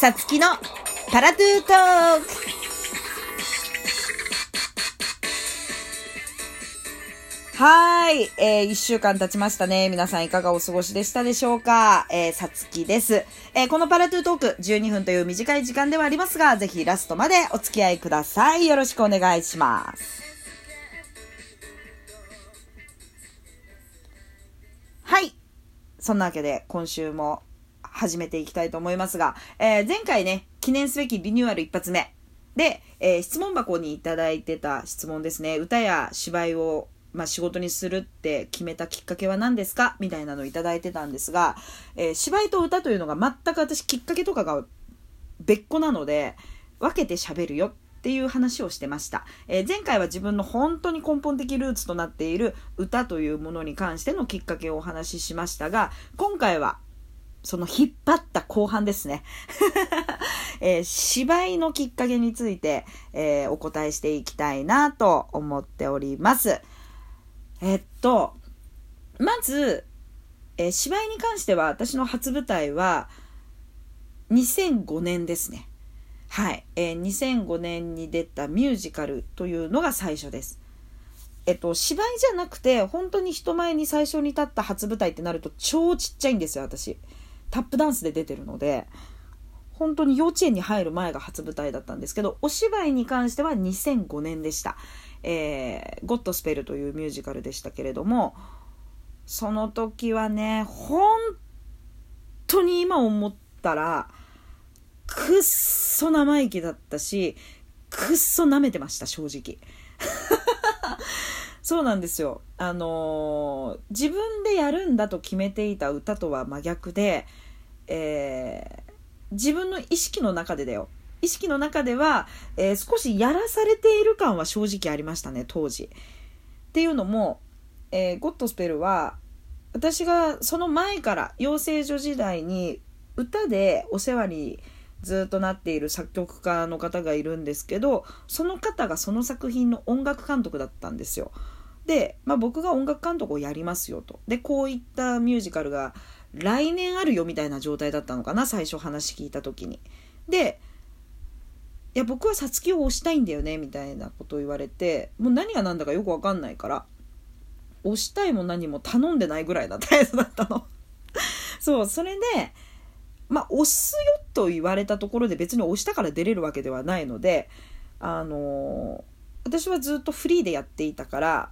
さつきのパラトゥートークはーい、えー、一週間経ちましたね。皆さんいかがお過ごしでしたでしょうか？えー、さつきです。えー、このパラトゥートーク、12分という短い時間ではありますが、ぜひラストまでお付き合いください。よろしくお願いします。はい。そんなわけで、今週も始めていきたいと思いますが、えー、前回ね、記念すべきリニューアル一発目。で、えー、質問箱にいただいてた質問ですね。歌や芝居を、まあ、仕事にするって決めたきっかけは何ですか？みたいなのをいただいてたんですが、えー、芝居と歌というのが全く私きっかけとかが別個なので、分けて喋るよっていう話をしてました、えー、前回は自分の本当に根本的ルーツとなっている歌というものに関してのきっかけをお話ししましたが今回はその引っ張った後半ですね。えー、芝居のきっかけについて、えー、お答えしていきたいなと思っております。えっと、まず、えー、芝居に関しては私の初舞台は2005年ですね。はい。えー、2005年に出たミュージカルというのが最初です。えっと、芝居じゃなくて、本当に人前に最初に立った初舞台ってなると超ちっちゃいんですよ、私。タップダンスで出てるので、本当に幼稚園に入る前が初舞台だったんですけど、お芝居に関しては2005年でした。えー、ゴッドスペルというミュージカルでしたけれども、その時はね、本当に今思ったら、くっそ生意気だったし、くっそ舐めてました、正直。そうなんですよ。あのー、自分でやるんだと決めていた歌とは真逆で、えー、自分の意識の中でだよ。意識の中では、えー、少しやらされている感は正直ありましたね、当時。っていうのも、えー、ゴッドスペルは、私がその前から養成所時代に歌でお世話にずっとなっている作曲家の方がいるんですけどその方がその作品の音楽監督だったんですよ。で、まあ、僕が音楽監督をやりますよと。で、こういったミュージカルが来年あるよみたいな状態だったのかな、最初話聞いた時に。で、いや、僕はさつきを押したいんだよね、みたいなことを言われて、もう何が何だかよくわかんないから、押したいも何も頼んでないぐらいな態度だったの。そう、それで、まあ、押すよと言われたところで別に押したから出れるわけではないので、あのー、私はずっとフリーでやっていたから、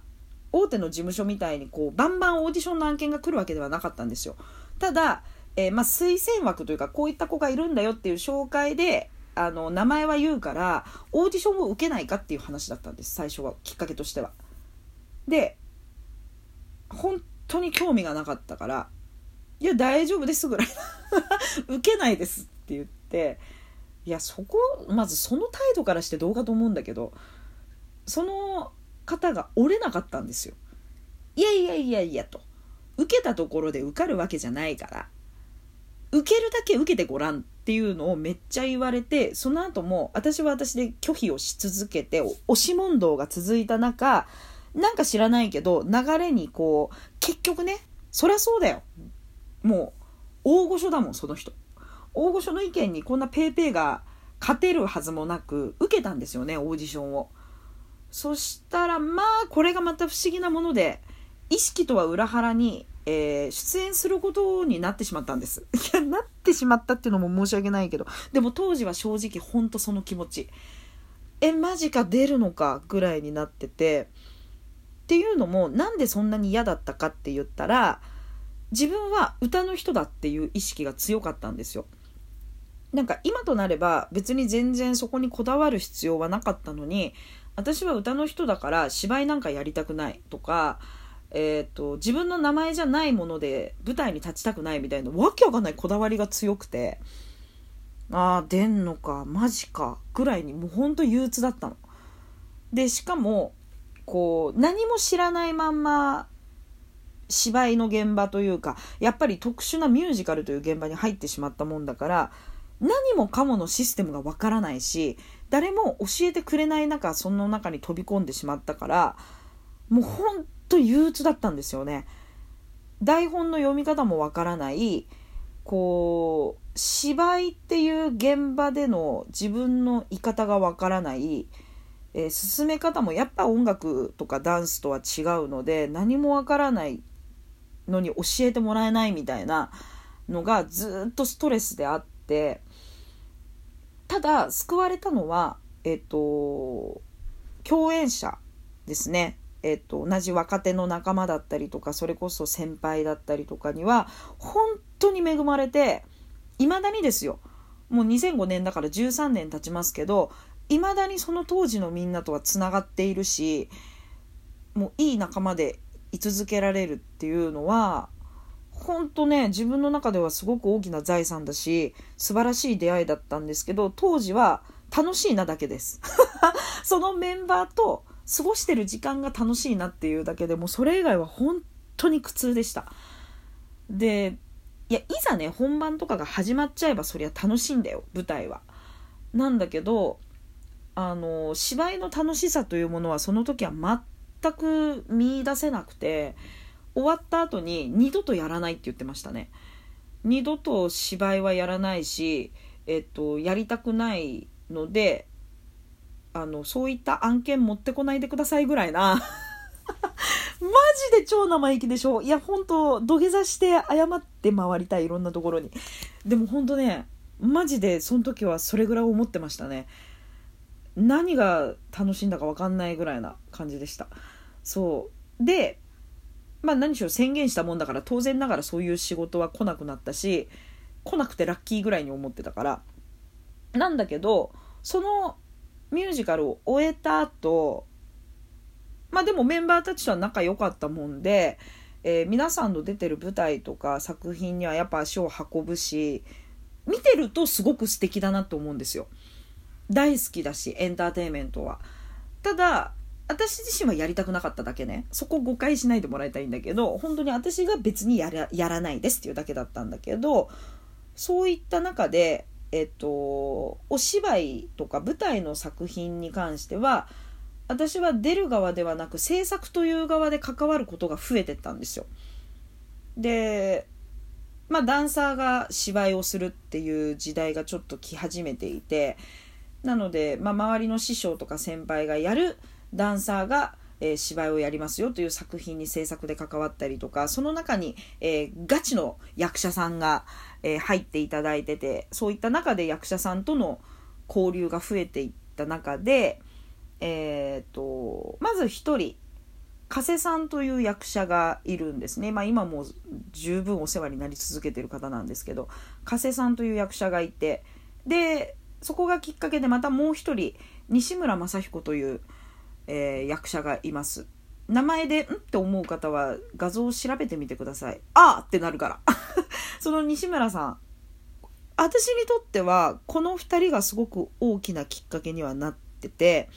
大手の事務所みたいにこうバンバンオーディションの案件が来るわけではなかったんですよ。ただ、えー、まあ、推薦枠というかこういった子がいるんだよっていう紹介であの名前は言うからオーディションを受けないかっていう話だったんです最初はきっかけとしては。で本当に興味がなかったから「いや大丈夫です」ぐらい 受けないですって言っていやそこまずその態度からしてどうかと思うんだけどその方が折れなかったんですよ。いやいやいやいやと。受けたところで受かるわけじゃないから、受けるだけ受けてごらんっていうのをめっちゃ言われて、その後も私は私で拒否をし続けて、押し問答が続いた中、なんか知らないけど、流れにこう、結局ね、そりゃそうだよ。もう、大御所だもん、その人。大御所の意見にこんな paypay が勝てるはずもなく、受けたんですよね、オーディションを。そしたらまあこれがまた不思議なもので意識とは裏腹に、えー、出演することになってしまったんです。いやなってしまったっていうのも申し訳ないけどでも当時は正直ほんとその気持ちえマジか出るのかぐらいになっててっていうのもなんでそんなに嫌だったかって言ったら自分は歌の人だっていう意識が強かったんですよ。なんか今となれば別に全然そこにこだわる必要はなかったのに私は歌の人だから芝居なんかやりたくないとか、えーと、自分の名前じゃないもので舞台に立ちたくないみたいなわけわかんないこだわりが強くてああ出んのかマジかぐらいにもうほんと憂鬱だったの。でしかもこう何も知らないまんま芝居の現場というかやっぱり特殊なミュージカルという現場に入ってしまったもんだから何もかものシステムがわからないし誰も教えてくれない中その中に飛び込んでしまったからもうほんと憂鬱だったんですよね。台本の読み方もわからないこう芝居っていう現場での自分の居方がわからないえー、進め方もやっぱ音楽とかダンスとは違うので何もわからないのに教えてもらえないみたいなのがずっとストレスであってただ救われたのはえっ、と共演者ですね。えっと、同じ若手の仲間だったりとかそれこそ先輩だったりとかには本当に恵まれていまだにですよ。もう2005年だから13年経ちますけどいまだにその当時のみんなとはつながっているしもういい仲間で居続けられるっていうのは本当ね自分の中ではすごく大きな財産だし素晴らしい出会いだったんですけど当時は楽しいなだけです。そのメンバーと過ごしてる時間が楽しいなっていうだけでもうそれ以外は本当に苦痛でした。でいやいざね本番とかが始まっちゃえばそりゃ楽しいんだよ舞台は。なんだけどあの芝居の楽しさというものはその時は全く見出せなくて終わった後に二度とやらないって言ってましたね。二度と芝居はやらないし、えっと、やりたくないのであのそういった案件持ってこないでくださいぐらいな。マジで超生意気でしょ。いや本当土下座して謝って回りたいいろんなところに。でも本当ねマジでその時はそれぐらい思ってましたね。何が楽しいんだか分かんないぐらいな感じでした。そう。でまあ何しろ宣言したもんだから当然ながらそういう仕事は来なくなったし来なくてラッキーぐらいに思ってたからなんだけどそのミュージカルを終えた後まあでもメンバーたちとは仲良かったもんで、えー、皆さんの出てる舞台とか作品にはやっぱ足を運ぶし見てるとすごく素敵だなと思うんですよ。大好きだしエンターテインメントはただ私自身はやりたくなかっただけねそこ誤解しないでもらいたいんだけど本当に私が別にやらやらないですっていうだけだったんだけどそういった中でえっとお芝居とか舞台の作品に関しては私は出る側ではなく制作という側で関わることが増えてったんですよ。でまあダンサーが芝居をするっていう時代がちょっと来始めていてなので、まあ、周りの師匠とか先輩がやるダンサーが、えー、芝居をやりますよという作品に制作で関わったりとかその中に、えー、ガチの役者さんが、えー、入っていただいててそういった中で役者さんとの交流が増えていった中で、えーと、まず1人加瀬さんという役者がいるんですね、まあ、今も十分お世話になり続けてる方なんですけど加瀬さんという役者がいてでそこがきっかけでまたもう一人西村雅彦という、えー、役者がいます。名前でん？って思う方は画像を調べてみてください。あー！ってなるから。その西村さん。私にとってはこの2人がすごく大きなきっかけにはなってて、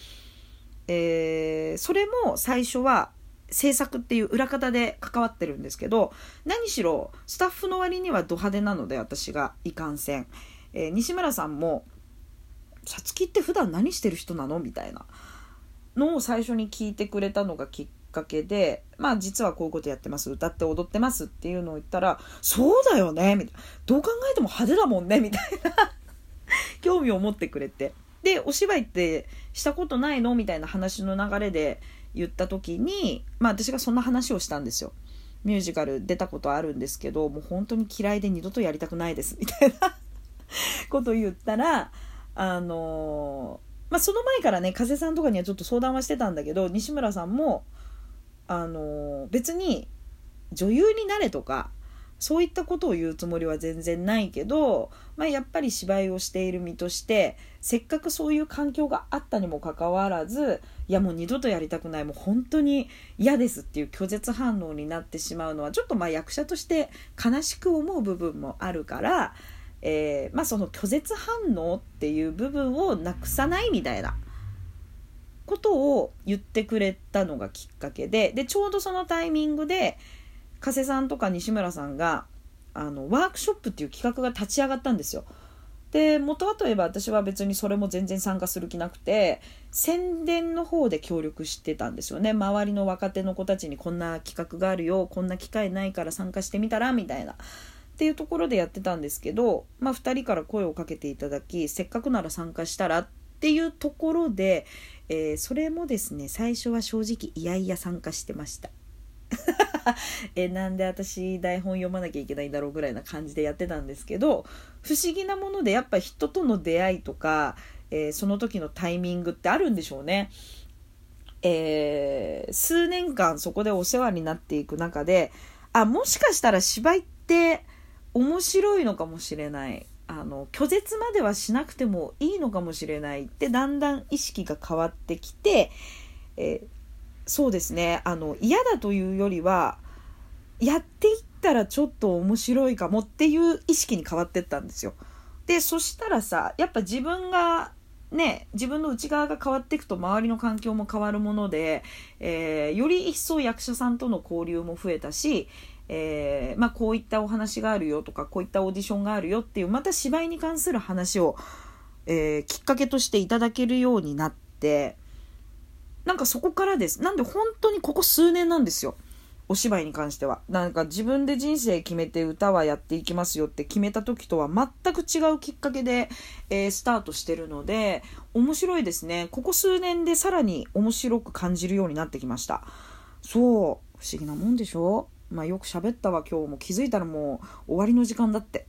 えー、それも最初は制作っていう裏方で関わってるんですけど何しろスタッフの割にはド派手なので私がいかんせん、えー、西村さんもさつきって普段何してる人なの？みたいな。のを最初に聞いてくれたのがきっかけで、まあ実はこういうことやってます、歌って踊ってますっていうのを言ったら、そうだよねみたいな。どう考えても派手だもんねみたいな 興味を持ってくれて。で、お芝居ってしたことないの？みたいな話の流れで言った時に、まあ私がそんな話をしたんですよ。ミュージカル出たことあるんですけど、もう本当に嫌いで二度とやりたくないです、みたいなことを言ったら、あのまあ、その前からね加瀬さんとかにはちょっと相談はしてたんだけど西村さんも、あの別に女優になれとかそういったことを言うつもりは全然ないけど、まあ、やっぱり芝居をしている身としてせっかくそういう環境があったにもかかわらずいやもう二度とやりたくないもう本当に嫌ですっていう拒絶反応になってしまうのはちょっとまあ役者として悲しく思う部分もあるからえー、まあ、その拒絶反応っていう部分をなくさないみたいな。ことを言ってくれたのがきっかけで。でちょうどそのタイミングで加瀬さんとか西村さんがあのワークショップっていう企画が立ち上がったんですよ。で元はといえば私は別にそれも全然参加する気なくて宣伝の方で協力してたんですよね。周りの若手の子たちにこんな企画があるよこんな機会ないから参加してみたらみたいな。っていうところでやってたんですけど、まあ、2人から声をかけていただきせっかくなら参加したらっていうところで、えー、それもですね最初は正直いやいや参加してました。えなんで私台本読まなきゃいけないんだろうぐらいな感じでやってたんですけど不思議なものでやっぱ人との出会いとか、えー、その時のタイミングってあるんでしょうね。えー、数年間そこでお世話になっていく中であもしかしたら芝居って面白いのかもしれないあの拒絶まではしなくてもいいのかもしれないってだんだん意識が変わってきて、えー、そうですねあの嫌だというよりはやっていったらちょっと面白いかもっていう意識に変わってったんですよ。でそしたらさやっぱ自分がね、自分の内側が変わっていくと周りの環境も変わるもので、えー、より一層役者さんとの交流も増えたし、えー、まあ、こういったお話があるよとかこういったオーディションがあるよっていうまた芝居に関する話を、えー、きっかけとしていただけるようになってなんかそこからですなんで本当にここ数年なんですよ。お芝居に関しては。なんか自分で人生決めて歌はやっていきますよって決めた時とは全く違うきっかけで、えー、スタートしてるので、面白いですね。ここ数年でさらに面白く感じるようになってきました。そう、不思議なもんでしょ？まあよく喋ったわ今日も気づいたらもう終わりの時間だって。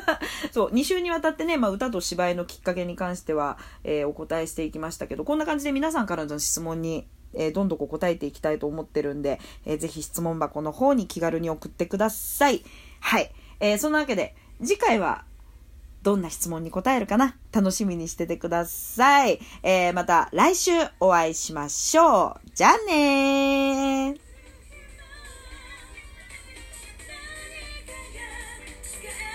そう、2週にわたってね、まあ、歌と芝居のきっかけに関しては、えー、お答えしていきましたけど、こんな感じで皆さんからの質問に、えー、どんどん答えていきたいと思ってるんで、えー、ぜひ質問箱の方に気軽に送ってください。はい。えー、そんなわけで、次回は、どんな質問に答えるかな？楽しみにしててください。えー、また来週お会いしましょう。じゃあねー。